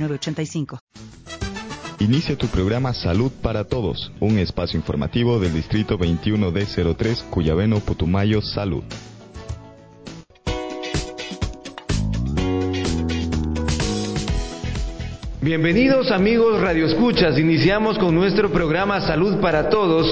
906985. Inicia tu programa Salud para Todos, un espacio informativo del Distrito 21D03 Cuyabeno Putumayo Salud. Bienvenidos amigos Radio Escuchas, iniciamos con nuestro programa Salud para Todos,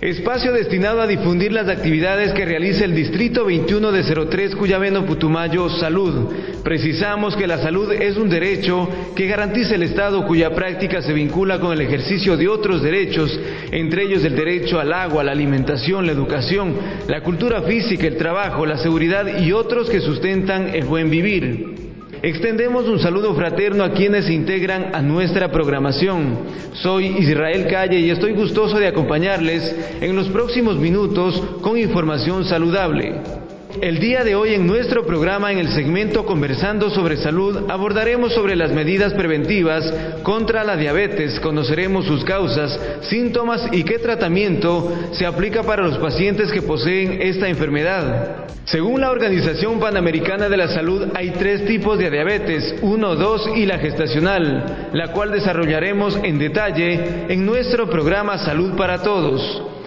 espacio destinado a difundir las actividades que realiza el Distrito 21 de 03 Cuyabeno Putumayo Salud. Precisamos que la salud es un derecho que garantiza el Estado cuya práctica se vincula con el ejercicio de otros derechos, entre ellos el derecho al agua, la alimentación, la educación, la cultura física, el trabajo, la seguridad y otros que sustentan el buen vivir. Extendemos un saludo fraterno a quienes se integran a nuestra programación. Soy Israel Calle y estoy gustoso de acompañarles en los próximos minutos con información saludable. El día de hoy en nuestro programa en el segmento Conversando sobre Salud abordaremos sobre las medidas preventivas contra la diabetes, conoceremos sus causas, síntomas y qué tratamiento se aplica para los pacientes que poseen esta enfermedad. Según la Organización Panamericana de la Salud hay tres tipos de diabetes, 1, 2 y la gestacional, la cual desarrollaremos en detalle en nuestro programa Salud para Todos.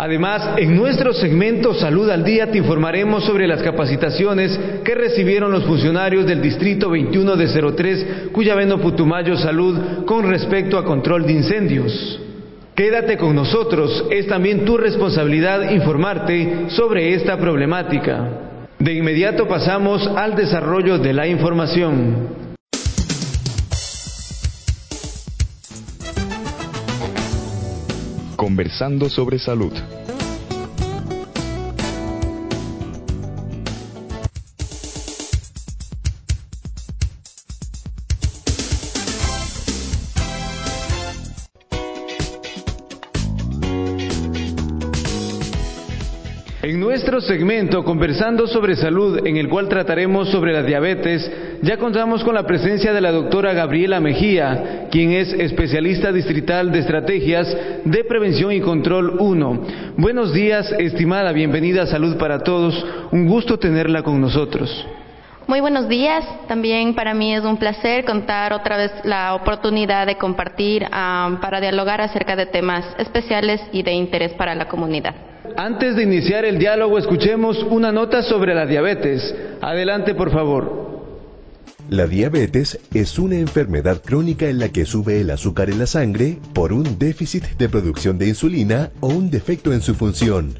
Además, en nuestro segmento Salud al Día te informaremos sobre las capacitaciones que recibieron los funcionarios del Distrito 21 de 03 Cuyabeno Putumayo Salud con respecto a control de incendios. Quédate con nosotros, es también tu responsabilidad informarte sobre esta problemática. De inmediato pasamos al desarrollo de la información. Conversando sobre salud. En nuestro segmento Conversando sobre Salud, en el cual trataremos sobre la diabetes, ya contamos con la presencia de la doctora Gabriela Mejía, quien es especialista distrital de estrategias de prevención y control 1. Buenos días, estimada, bienvenida a Salud para Todos. Un gusto tenerla con nosotros. Muy buenos días. También para mí es un placer contar otra vez la oportunidad de compartir um, para dialogar acerca de temas especiales y de interés para la comunidad. Antes de iniciar el diálogo, escuchemos una nota sobre la diabetes. Adelante, por favor. La diabetes es una enfermedad crónica en la que sube el azúcar en la sangre por un déficit de producción de insulina o un defecto en su función.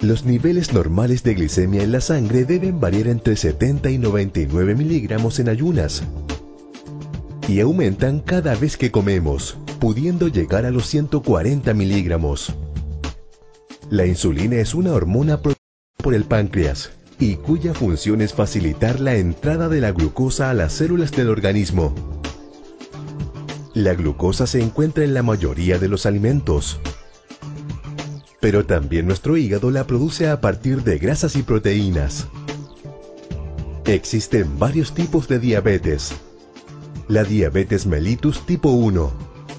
Los niveles normales de glicemia en la sangre deben variar entre 70 y 99 miligramos en ayunas y aumentan cada vez que comemos, pudiendo llegar a los 140 miligramos. La insulina es una hormona producida por el páncreas y cuya función es facilitar la entrada de la glucosa a las células del organismo. La glucosa se encuentra en la mayoría de los alimentos, pero también nuestro hígado la produce a partir de grasas y proteínas. Existen varios tipos de diabetes. La diabetes mellitus tipo 1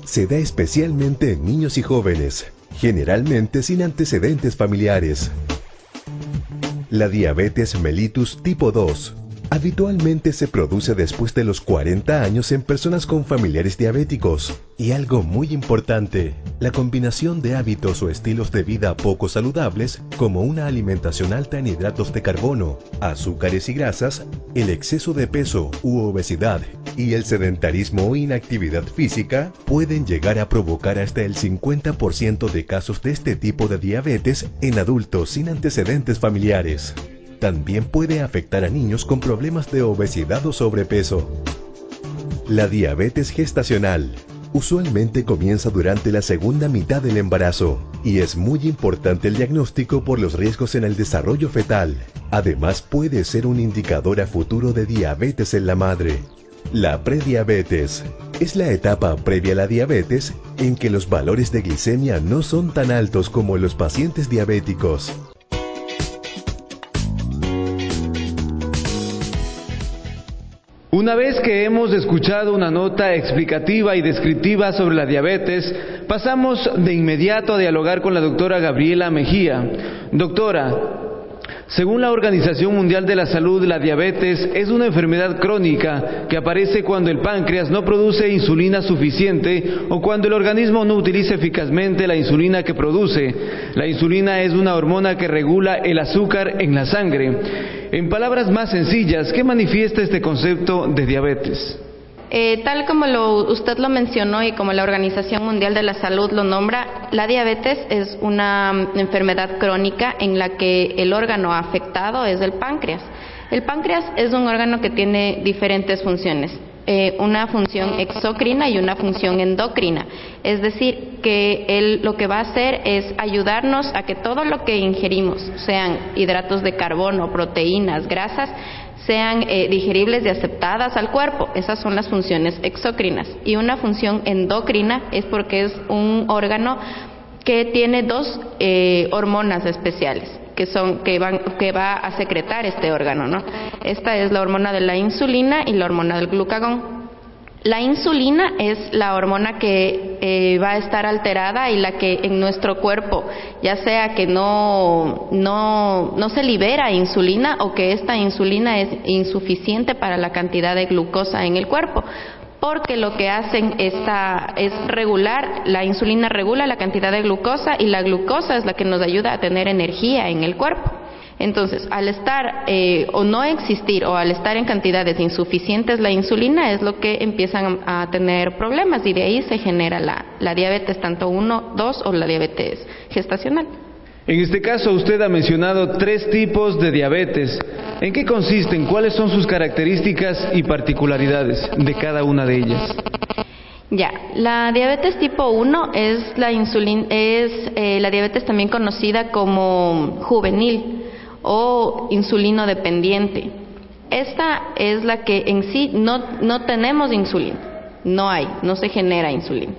se da especialmente en niños y jóvenes generalmente sin antecedentes familiares. La diabetes mellitus tipo 2 habitualmente se produce después de los 40 años en personas con familiares diabéticos. Y algo muy importante, la combinación de hábitos o estilos de vida poco saludables, como una alimentación alta en hidratos de carbono, azúcares y grasas, el exceso de peso u obesidad y el sedentarismo o inactividad física, pueden llegar a provocar hasta el 50% de casos de este tipo de diabetes en adultos sin antecedentes familiares también puede afectar a niños con problemas de obesidad o sobrepeso. La diabetes gestacional usualmente comienza durante la segunda mitad del embarazo y es muy importante el diagnóstico por los riesgos en el desarrollo fetal. Además puede ser un indicador a futuro de diabetes en la madre. La prediabetes es la etapa previa a la diabetes en que los valores de glicemia no son tan altos como los pacientes diabéticos. Una vez que hemos escuchado una nota explicativa y descriptiva sobre la diabetes, pasamos de inmediato a dialogar con la doctora Gabriela Mejía. Doctora, según la Organización Mundial de la Salud, la diabetes es una enfermedad crónica que aparece cuando el páncreas no produce insulina suficiente o cuando el organismo no utiliza eficazmente la insulina que produce. La insulina es una hormona que regula el azúcar en la sangre. En palabras más sencillas, ¿qué manifiesta este concepto de diabetes? Eh, tal como usted lo mencionó y como la Organización Mundial de la Salud lo nombra, la diabetes es una mm, enfermedad crónica en la que el órgano afectado es el páncreas. El páncreas es un órgano que tiene diferentes funciones, eh, una función exocrina y una función endocrina. Es decir, que él lo que va a hacer es ayudarnos a que todo lo que ingerimos, sean hidratos de carbono, proteínas, grasas, sean eh, digeribles y aceptadas al cuerpo. Esas son las funciones exócrinas. Y una función endocrina es porque es un órgano que tiene dos eh, hormonas especiales que son que van que va a secretar este órgano, ¿no? Esta es la hormona de la insulina y la hormona del glucagón. La insulina es la hormona que eh, va a estar alterada y la que en nuestro cuerpo, ya sea que no, no, no se libera insulina o que esta insulina es insuficiente para la cantidad de glucosa en el cuerpo, porque lo que hacen esta, es regular, la insulina regula la cantidad de glucosa y la glucosa es la que nos ayuda a tener energía en el cuerpo. Entonces, al estar eh, o no existir o al estar en cantidades insuficientes la insulina es lo que empiezan a tener problemas y de ahí se genera la, la diabetes tanto 1, 2 o la diabetes gestacional. En este caso usted ha mencionado tres tipos de diabetes. ¿En qué consisten? ¿Cuáles son sus características y particularidades de cada una de ellas? Ya, la diabetes tipo 1 es la insulina, es eh, la diabetes también conocida como juvenil o insulino dependiente. Esta es la que en sí no, no tenemos insulina, no hay, no se genera insulina.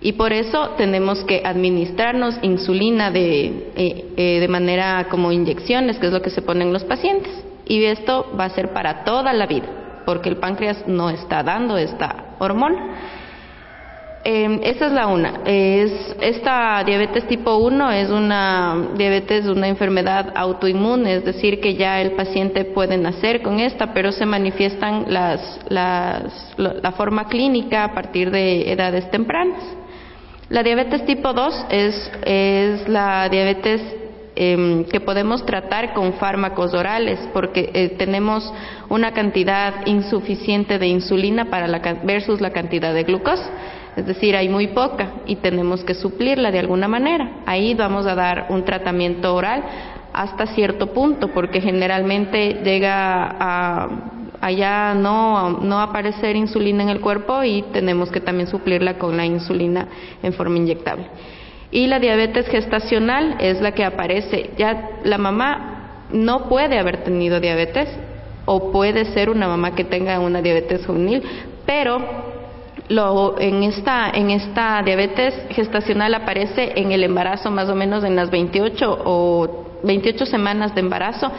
Y por eso tenemos que administrarnos insulina de, eh, eh, de manera como inyecciones, que es lo que se ponen los pacientes. Y esto va a ser para toda la vida, porque el páncreas no está dando esta hormona. Eh, esa es la una. Es, esta diabetes tipo 1 es una diabetes, una enfermedad autoinmune, es decir, que ya el paciente puede nacer con esta, pero se manifiestan las, las, la forma clínica a partir de edades tempranas. La diabetes tipo 2 es, es la diabetes em, que podemos tratar con fármacos orales porque eh, tenemos una cantidad insuficiente de insulina para la, versus la cantidad de glucosa es decir, hay muy poca y tenemos que suplirla de alguna manera. Ahí vamos a dar un tratamiento oral hasta cierto punto, porque generalmente llega a allá no, no aparecer insulina en el cuerpo y tenemos que también suplirla con la insulina en forma inyectable. Y la diabetes gestacional es la que aparece, ya la mamá no puede haber tenido diabetes o puede ser una mamá que tenga una diabetes juvenil, pero lo, en, esta, en esta diabetes gestacional aparece en el embarazo más o menos en las 28 o 28 semanas de embarazo,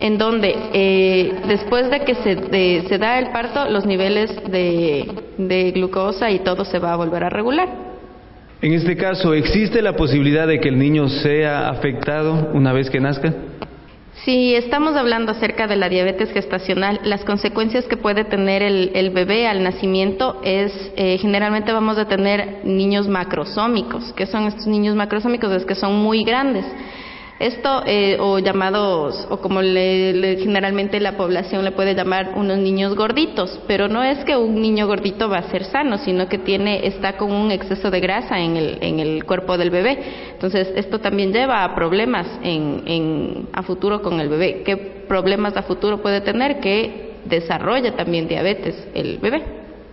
en donde eh, después de que se, se, da el parto, los niveles de, de glucosa y todo se va a volver a regular. En este caso, ¿existe la posibilidad de que el niño sea afectado una vez que nazca? Si estamos hablando acerca de la diabetes gestacional, las consecuencias que puede tener el, bebé al nacimiento es, eh, generalmente vamos a tener niños macrosómicos. ¿Qué son estos niños macrosómicos? Es que son muy grandes. Esto, eh, o llamados, o como le, generalmente la población le puede llamar unos niños gorditos, pero no es que un niño gordito va a ser sano, sino que tiene, está con un exceso de grasa en el, en el cuerpo del bebé. Entonces, esto también lleva a problemas en, en, a futuro con el bebé. ¿Qué problemas a futuro puede tener? Que desarrolla también diabetes el bebé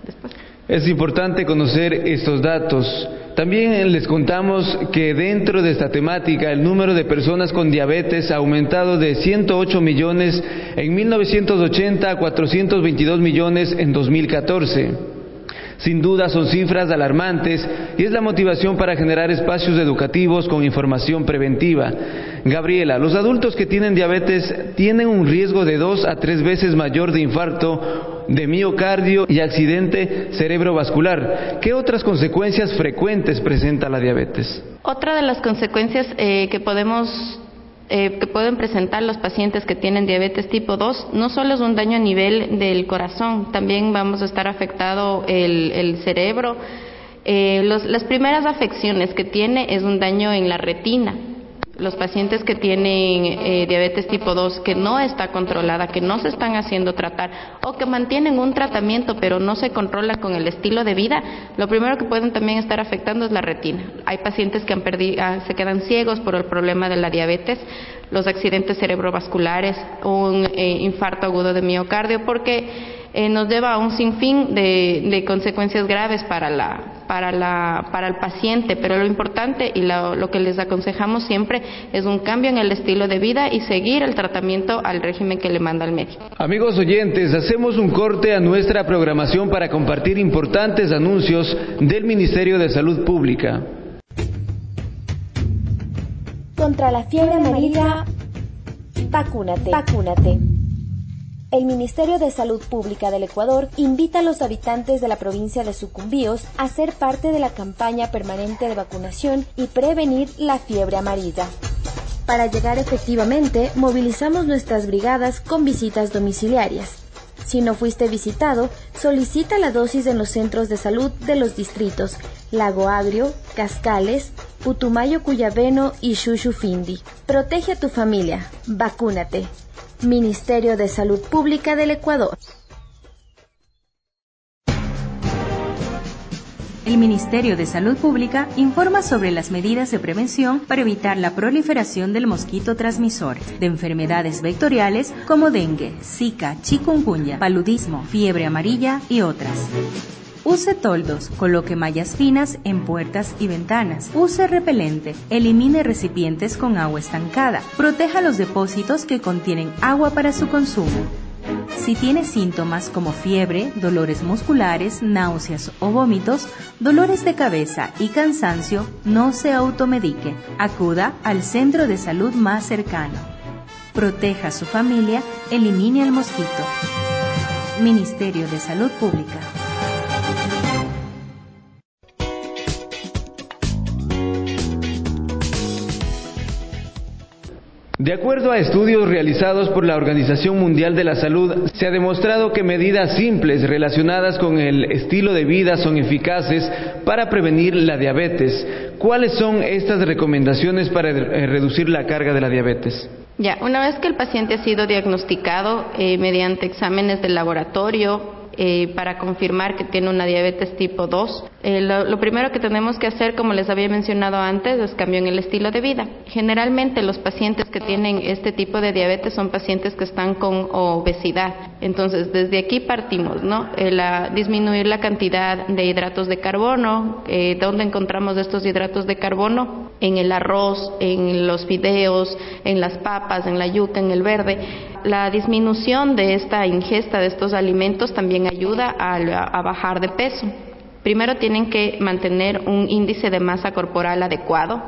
después. Es importante conocer estos datos También les contamos que dentro de esta temática el número de personas con diabetes ha aumentado de 108 millones en 1980 a 422 millones en 2014. Sin duda son cifras alarmantes y es la motivación para generar espacios educativos con información preventiva. Gabriela, los adultos que tienen diabetes tienen un riesgo de dos a tres veces mayor de infarto, de miocardio y accidente cerebrovascular. ¿Qué otras consecuencias frecuentes presenta la diabetes? Otra de las consecuencias eh, que podemos eh, que pueden presentar los pacientes que tienen diabetes tipo 2 no solo es un daño a nivel del corazón, también vamos a estar afectado el, cerebro. Eh, las primeras afecciones que tiene es un daño en la retina, los pacientes que tienen eh, diabetes tipo 2 que no está controlada, que no se están haciendo tratar o que mantienen un tratamiento pero no se controla con el estilo de vida, lo primero que pueden también estar afectando es la retina. Hay pacientes que han perdido, ah, se quedan ciegos por el problema de la diabetes, los accidentes cerebrovasculares, un eh, infarto agudo de miocardio, porque eh, nos lleva a un sinfín de, consecuencias graves para, la, para, la, para el paciente, pero lo importante y lo, que les aconsejamos siempre es un cambio en el estilo de vida y seguir el tratamiento al régimen que le manda el médico. Amigos oyentes, hacemos un corte a nuestra programación para compartir importantes anuncios del Ministerio de Salud Pública. Contra la fiebre amarilla, vacúnate, vacúnate el Ministerio de Salud Pública del Ecuador invita a los habitantes de la provincia de Sucumbíos a ser parte de la campaña permanente de vacunación y prevenir la fiebre amarilla. Para llegar efectivamente, movilizamos nuestras brigadas con visitas domiciliarias. Si no fuiste visitado, solicita la dosis en los centros de salud de los distritos Lago Agrio, Cascales, Putumayo Cuyabeno y Xuxufindi. Protege a tu familia. Vacúnate. Ministerio de Salud Pública del Ecuador. El Ministerio de Salud Pública informa sobre las medidas de prevención para evitar la proliferación del mosquito transmisor de enfermedades vectoriales como dengue, zika, chikungunya, paludismo, fiebre amarilla y otras. Use toldos, coloque mallas finas en puertas y ventanas. Use repelente, elimine recipientes con agua estancada. Proteja los depósitos que contienen agua para su consumo. Si tiene síntomas como fiebre, dolores musculares, náuseas o vómitos, dolores de cabeza y cansancio, no se automedique. Acuda al centro de salud más cercano. Proteja a su familia, elimine el mosquito. Ministerio de Salud Pública. De acuerdo a estudios realizados por la Organización Mundial de la Salud, se ha demostrado que medidas simples relacionadas con el estilo de vida son eficaces para prevenir la diabetes. ¿Cuáles son estas recomendaciones para eh, reducir la carga de la diabetes? Ya, una vez que el paciente ha sido diagnosticado eh, mediante exámenes de laboratorio, eh, para confirmar que tiene una diabetes tipo 2. Eh, lo, primero que tenemos que hacer, como les había mencionado antes, es cambio en el estilo de vida. Generalmente los pacientes que tienen este tipo de diabetes son pacientes que están con obesidad. Entonces, desde aquí partimos, ¿no? disminuir la cantidad de hidratos de carbono. Eh, ¿Dónde encontramos estos hidratos de carbono? En el arroz, en los fideos, en las papas, en la yuca, en el verde la disminución de esta ingesta de estos alimentos también ayuda a, bajar de peso. Primero tienen que mantener un índice de masa corporal adecuado.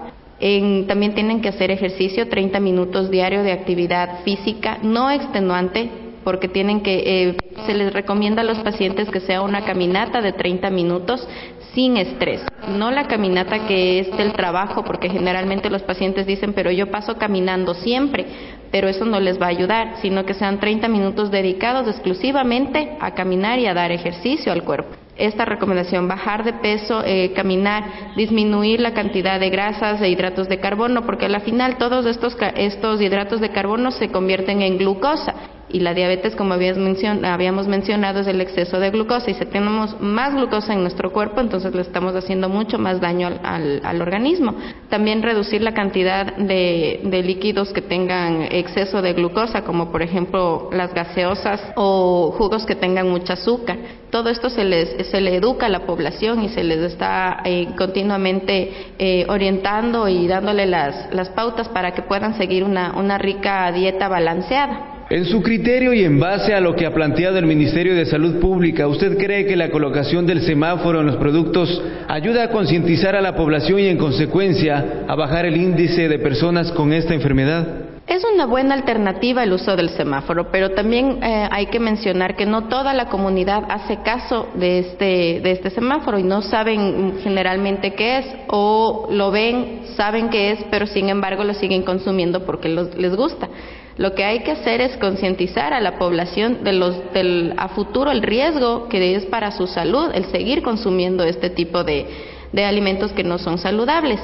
también tienen que hacer ejercicio 30 minutos diario de actividad física no extenuante porque tienen que eh, se les recomienda a los pacientes que sea una caminata de 30 minutos sin estrés, no la caminata que es del trabajo, porque generalmente los pacientes dicen, pero yo paso caminando siempre, pero eso no les va a ayudar, sino que sean 30 minutos dedicados exclusivamente a caminar y a dar ejercicio al cuerpo. Esta recomendación, bajar de peso, eh, caminar, disminuir la cantidad de grasas e hidratos de carbono, porque al final todos estos, estos hidratos de carbono se convierten en glucosa Y la diabetes, como habíamos mencionado, es el exceso de glucosa. Y si tenemos más glucosa en nuestro cuerpo, entonces le estamos haciendo mucho más daño al, organismo. También reducir la cantidad de, de, líquidos que tengan exceso de glucosa, como por ejemplo las gaseosas o jugos que tengan mucha azúcar. Todo esto se, les, se le educa a la población y se les está eh, continuamente eh, orientando y dándole las, las pautas para que puedan seguir una rica dieta balanceada. En su criterio y en base a lo que ha planteado el Ministerio de Salud Pública, ¿usted cree que la colocación del semáforo en los productos ayuda a concientizar a la población y en consecuencia a bajar el índice de personas con esta enfermedad? Es una buena alternativa el uso del semáforo, pero también eh, hay que mencionar que no toda la comunidad hace caso de este, de este semáforo y no saben generalmente qué es o lo ven, saben qué es, pero sin embargo lo siguen consumiendo porque les gusta. Lo que hay que hacer es concientizar a la población de los, del, a futuro el riesgo que es para su salud el seguir consumiendo este tipo de, de alimentos que no son saludables.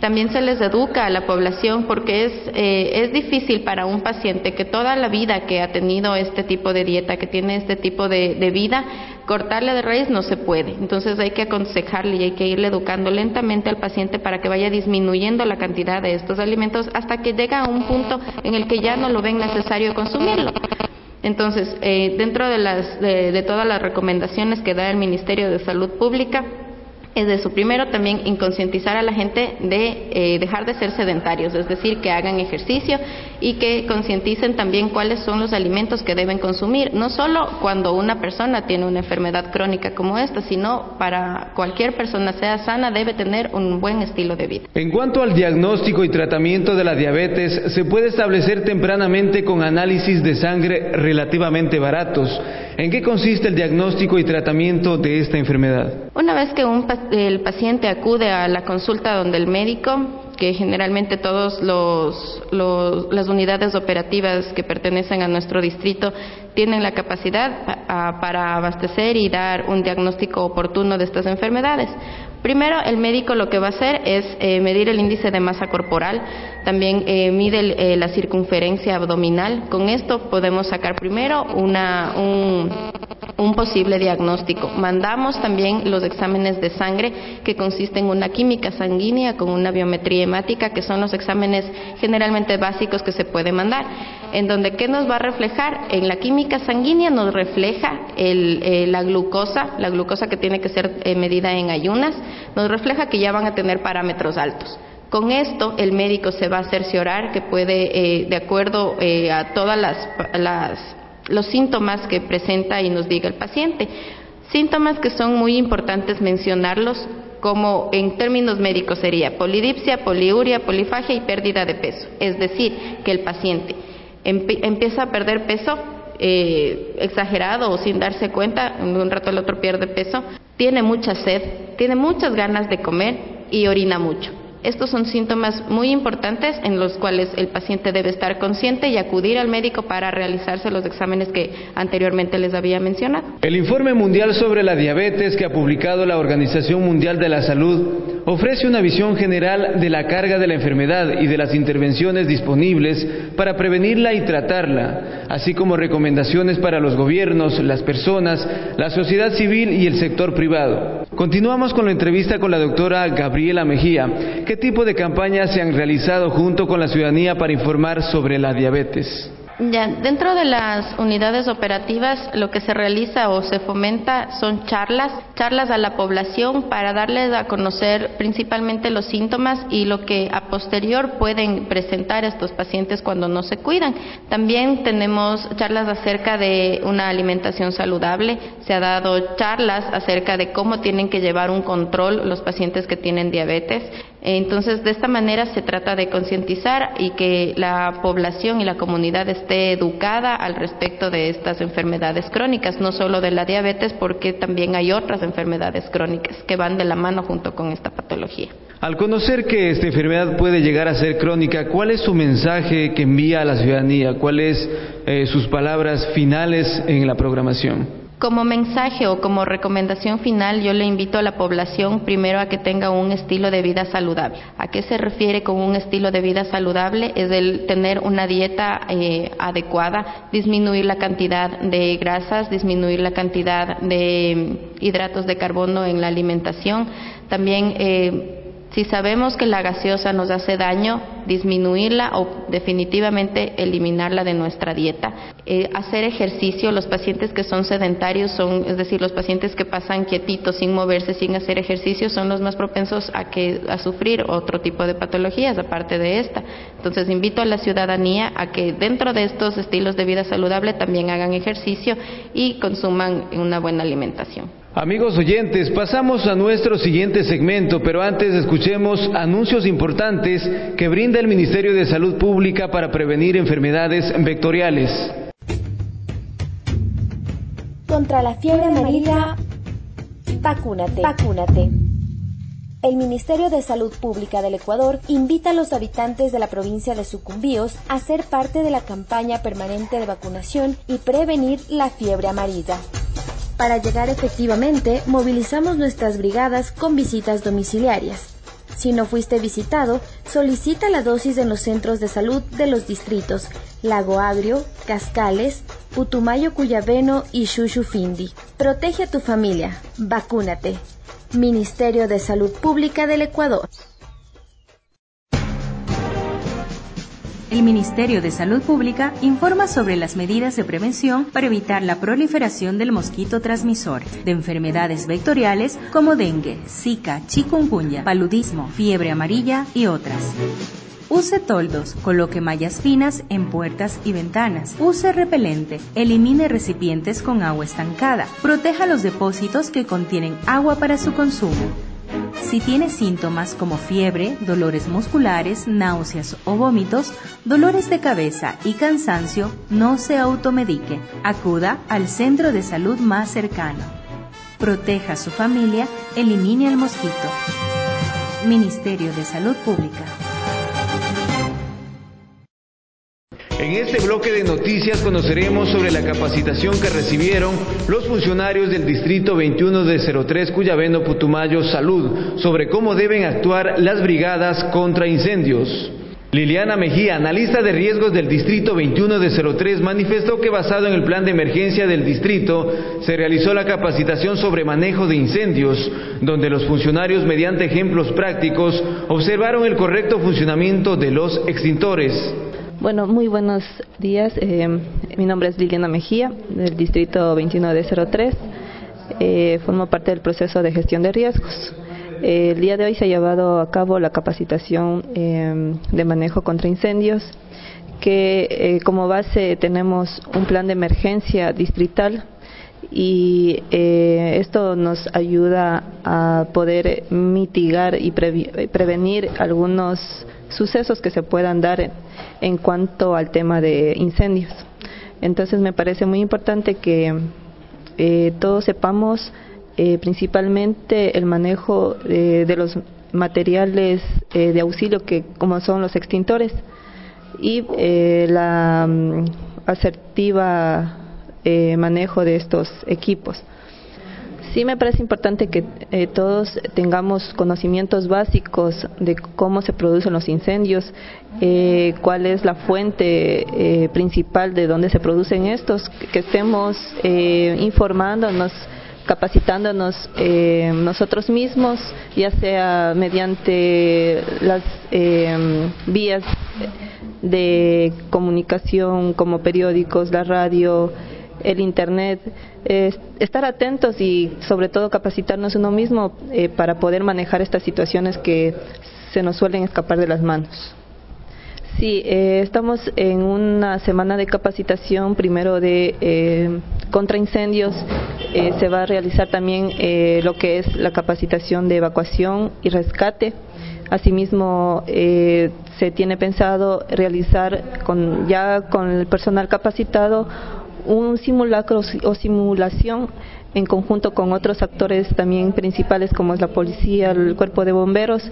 También se les educa a la población porque es, eh, es difícil para un paciente que toda la vida que ha tenido este tipo de dieta, que tiene este tipo de, de vida, cortarle de raíz no se puede. Entonces hay que aconsejarle y hay que irle educando lentamente al paciente para que vaya disminuyendo la cantidad de estos alimentos hasta que llega a un punto en el que ya no lo ven necesario consumirlo. Entonces, eh, dentro de, las, de todas las recomendaciones que da el Ministerio de Salud Pública, es de su primero también inconscientizar a la gente de eh, dejar de ser sedentarios, es decir, que hagan ejercicio y que concienticen también cuáles son los alimentos que deben consumir, no solo cuando una persona tiene una enfermedad crónica como esta, sino para cualquier persona sea sana debe tener un buen estilo de vida. En cuanto al diagnóstico y tratamiento de la diabetes, se puede establecer tempranamente con análisis de sangre relativamente baratos. ¿En qué consiste el diagnóstico y tratamiento de esta enfermedad? Una vez que un el paciente acude a la consulta donde el médico, que generalmente todas las unidades operativas que pertenecen a nuestro distrito tienen la capacidad para abastecer y dar un diagnóstico oportuno de estas enfermedades. Primero, el médico lo que va a hacer es eh, medir el índice de masa corporal, también eh, mide eh, la circunferencia abdominal. Con esto podemos sacar primero una, un, un posible diagnóstico. Mandamos también los exámenes de sangre que consisten en una química sanguínea con una biometría hemática, que son los exámenes generalmente básicos que se puede mandar, en donde ¿qué nos va a reflejar? En la química sanguínea nos refleja eh, la glucosa, la glucosa que tiene que ser eh, medida en ayunas, nos refleja que ya van a tener parámetros altos. Con esto, el médico se va a cerciorar que puede, eh, de acuerdo a todas las, las los síntomas que presenta y nos diga el paciente. Síntomas que son muy importantes mencionarlos como en términos médicos sería polidipsia, poliuria, polifagia y pérdida de peso. Es decir, que el paciente empieza a perder peso eh, exagerado o sin darse cuenta, un rato al otro pierde peso, tiene mucha sed, tiene muchas ganas de comer y orina mucho. Estos son síntomas muy importantes en los cuales el paciente debe estar consciente y acudir al médico para realizarse los exámenes que anteriormente les había mencionado. El informe mundial sobre la diabetes que ha publicado la Organización Mundial de la Salud ofrece una visión general de la carga de la enfermedad y de las intervenciones disponibles para prevenirla y tratarla, así como recomendaciones para los gobiernos, las personas, la sociedad civil y el sector privado. Continuamos con la entrevista con la doctora Gabriela Mejía, ¿Qué tipo de campañas se han realizado junto con la ciudadanía para informar sobre la diabetes? Ya, dentro de las unidades operativas lo que se realiza o se fomenta son charlas, charlas a la población para darles a conocer principalmente los síntomas y lo que a posterior pueden presentar estos pacientes cuando no se cuidan. También tenemos charlas acerca de una alimentación saludable, se ha dado charlas acerca de cómo tienen que llevar un control los pacientes que tienen diabetes. Entonces, de esta manera se trata de concientizar y que la población y la comunidad esté educada al respecto de estas enfermedades crónicas, no solo de la diabetes, porque también hay otras enfermedades crónicas que van de la mano junto con esta patología. Al conocer que esta enfermedad puede llegar a ser crónica, ¿cuál es su mensaje que envía a la ciudadanía? ¿Cuáles eh, sus palabras finales en la programación? Como mensaje o como recomendación final, yo le invito a la población primero a que tenga un estilo de vida saludable. ¿A qué se refiere con un estilo de vida saludable? Es el tener una dieta eh, adecuada, disminuir la cantidad de grasas, disminuir la cantidad de hidratos de carbono en la alimentación. También eh, si sabemos que la gaseosa nos hace daño, disminuirla o definitivamente eliminarla de nuestra dieta. Eh, hacer ejercicio, los pacientes que son sedentarios, son, es decir, los pacientes que pasan quietitos, sin moverse, sin hacer ejercicio, son los más propensos a, que, a sufrir otro tipo de patologías aparte de esta. Entonces, invito a la ciudadanía a que dentro de estos estilos de vida saludable también hagan ejercicio y consuman una buena alimentación. Amigos oyentes, pasamos a nuestro siguiente segmento, pero antes escuchemos anuncios importantes que brinda el Ministerio de Salud Pública para prevenir enfermedades vectoriales. Contra la fiebre amarilla, vacúnate, vacúnate. El Ministerio de Salud Pública del Ecuador invita a los habitantes de la provincia de Sucumbíos a ser parte de la campaña permanente de vacunación y prevenir la fiebre amarilla. Para llegar efectivamente, movilizamos nuestras brigadas con visitas domiciliarias. Si no fuiste visitado, solicita la dosis en los centros de salud de los distritos Lago Agrio, Cascales, Putumayo Cuyabeno y Findi. Protege a tu familia. Vacúnate. Ministerio de Salud Pública del Ecuador. El Ministerio de Salud Pública informa sobre las medidas de prevención para evitar la proliferación del mosquito transmisor de enfermedades vectoriales como dengue, zika, chikungunya, paludismo, fiebre amarilla y otras. Use toldos, coloque mallas finas en puertas y ventanas. Use repelente, elimine recipientes con agua estancada. Proteja los depósitos que contienen agua para su consumo. Si tiene síntomas como fiebre, dolores musculares, náuseas o vómitos, dolores de cabeza y cansancio, no se automedique. Acuda al centro de salud más cercano. Proteja a su familia, elimine el mosquito. Ministerio de Salud Pública. En este bloque de noticias conoceremos sobre la capacitación que recibieron los funcionarios del Distrito 21 de 03 Cuyabeno Putumayo Salud sobre cómo deben actuar las brigadas contra incendios. Liliana Mejía, analista de riesgos del Distrito 21 de 03, manifestó que basado en el plan de emergencia del distrito se realizó la capacitación sobre manejo de incendios, donde los funcionarios mediante ejemplos prácticos observaron el correcto funcionamiento de los extintores. Bueno, muy buenos días. Eh, mi nombre es Liliana Mejía, del Distrito 21 de 03. Eh, formo parte del proceso de gestión de riesgos. Eh, el día de hoy se ha llevado a cabo la capacitación de manejo contra incendios, que como base tenemos un plan de emergencia distrital y esto nos ayuda a poder mitigar y prevenir algunos sucesos que se puedan dar en, cuanto al tema de incendios. Entonces me parece muy importante que eh, todos sepamos eh, principalmente el manejo eh, de los materiales de auxilio que como son los extintores y la mm, asertiva manejo de estos equipos. Sí me parece importante que eh, todos tengamos conocimientos básicos de cómo se producen los incendios, eh, cuál es la fuente eh, principal de dónde se producen estos, que estemos informándonos capacitándonos nosotros mismos, ya sea mediante las vías de comunicación como periódicos, la radio, el Internet, estar atentos y sobre todo capacitarnos uno mismo eh, para poder manejar estas situaciones que se nos suelen escapar de las manos. Sí, eh, estamos en una semana de capacitación, primero de eh, contra incendios, se va a realizar también lo que es la capacitación de evacuación y rescate. Asimismo, se tiene pensado realizar con, ya con el personal capacitado un simulacro o simulación en conjunto con otros actores también principales como es la policía, el cuerpo de bomberos,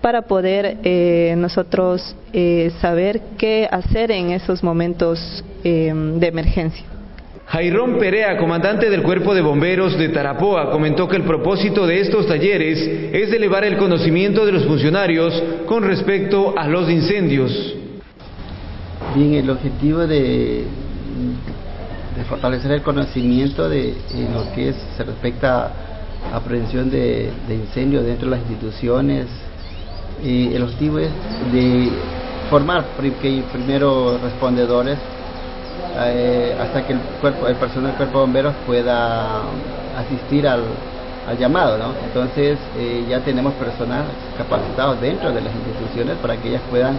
para poder eh, nosotros eh, saber qué hacer en esos momentos eh, de emergencia. Jairón Perea, comandante del Cuerpo de Bomberos de Tarapoa, comentó que el propósito de estos talleres es elevar el conocimiento de los funcionarios con respecto a los incendios. Bien, el objetivo de, de fortalecer el conocimiento de lo que es, se respecta a prevención de, incendios dentro de las instituciones. el objetivo es de formar primero respondedores eh, hasta que el, cuerpo, el personal del cuerpo de bomberos pueda asistir al, llamado. ¿no? Entonces eh, ya tenemos personal capacitados dentro de las instituciones para que ellas puedan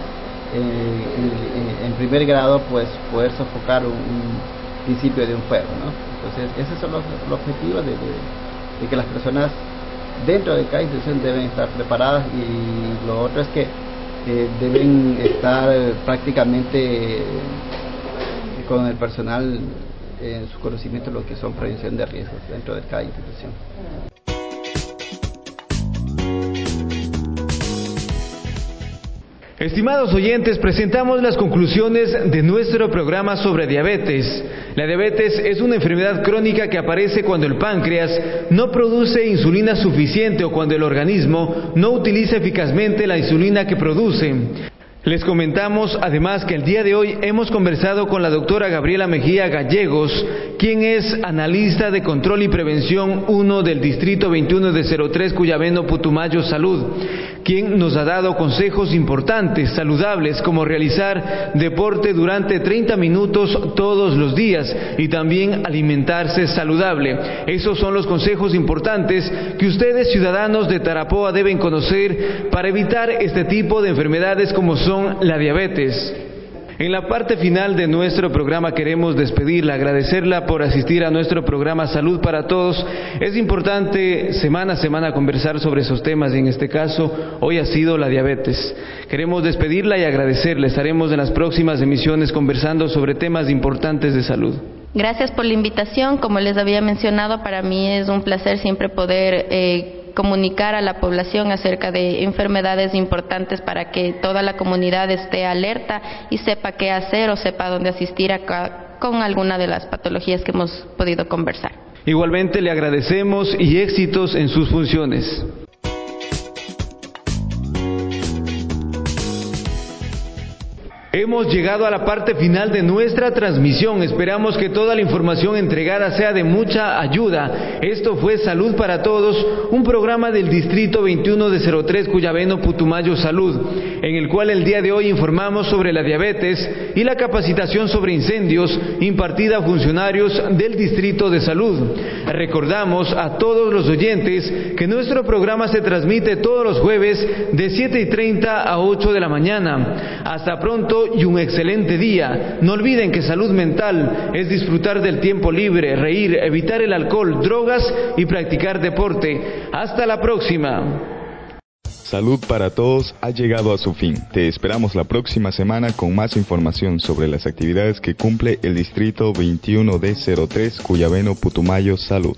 eh, en, primer grado pues poder sofocar un, principio de un fuego. ¿no? Entonces esos son los, objetivos de de que las personas dentro de cada institución deben estar preparadas y lo otro es que eh, deben estar prácticamente con el personal en su conocimiento lo que son prevención de riesgos dentro de cada institución. Estimados oyentes, presentamos las conclusiones de nuestro programa sobre diabetes. La diabetes es una enfermedad crónica que aparece cuando el páncreas no produce insulina suficiente o cuando el organismo no utiliza eficazmente la insulina que produce. Les comentamos además que el día de hoy hemos conversado con la doctora Gabriela Mejía Gallegos, quien es analista de control y prevención 1 del Distrito 21 de 03 Cuyabeno Putumayo Salud, quien nos ha dado consejos importantes, saludables, como realizar deporte durante 30 minutos todos los días y también alimentarse saludable. Esos son los consejos importantes que ustedes ciudadanos de Tarapoa deben conocer para evitar este tipo de enfermedades como son la diabetes. En la parte final de nuestro programa queremos despedirla, agradecerla por asistir a nuestro programa Salud para Todos. Es importante semana a semana conversar sobre esos temas y en este caso hoy ha sido la diabetes. Queremos despedirla y agradecerle. Estaremos en las próximas emisiones conversando sobre temas importantes de salud. Gracias por la invitación. Como les había mencionado, para mí es un placer siempre poder eh, comunicar a la población acerca de enfermedades importantes para que toda la comunidad esté alerta y sepa qué hacer o sepa dónde asistir con alguna de las patologías que hemos podido conversar. Igualmente le agradecemos y éxitos en sus funciones. Hemos llegado a la parte final de nuestra transmisión. Esperamos que toda la información entregada sea de mucha ayuda. Esto fue Salud para Todos, un programa del Distrito 21 de 03 Cuyabeno Putumayo Salud, en el cual el día de hoy informamos sobre la diabetes y la capacitación sobre incendios impartida a funcionarios del Distrito de Salud. Recordamos a todos los oyentes que nuestro programa se transmite todos los jueves de 7 y 30 a 8 de la mañana. Hasta pronto y un excelente día. No olviden que salud mental es disfrutar del tiempo libre, reír, evitar el alcohol, drogas y practicar deporte. Hasta la próxima. Salud para Todos ha llegado a su fin. Te esperamos la próxima semana con más información sobre las actividades que cumple el Distrito 21D03 Cuyabeno Putumayo Salud.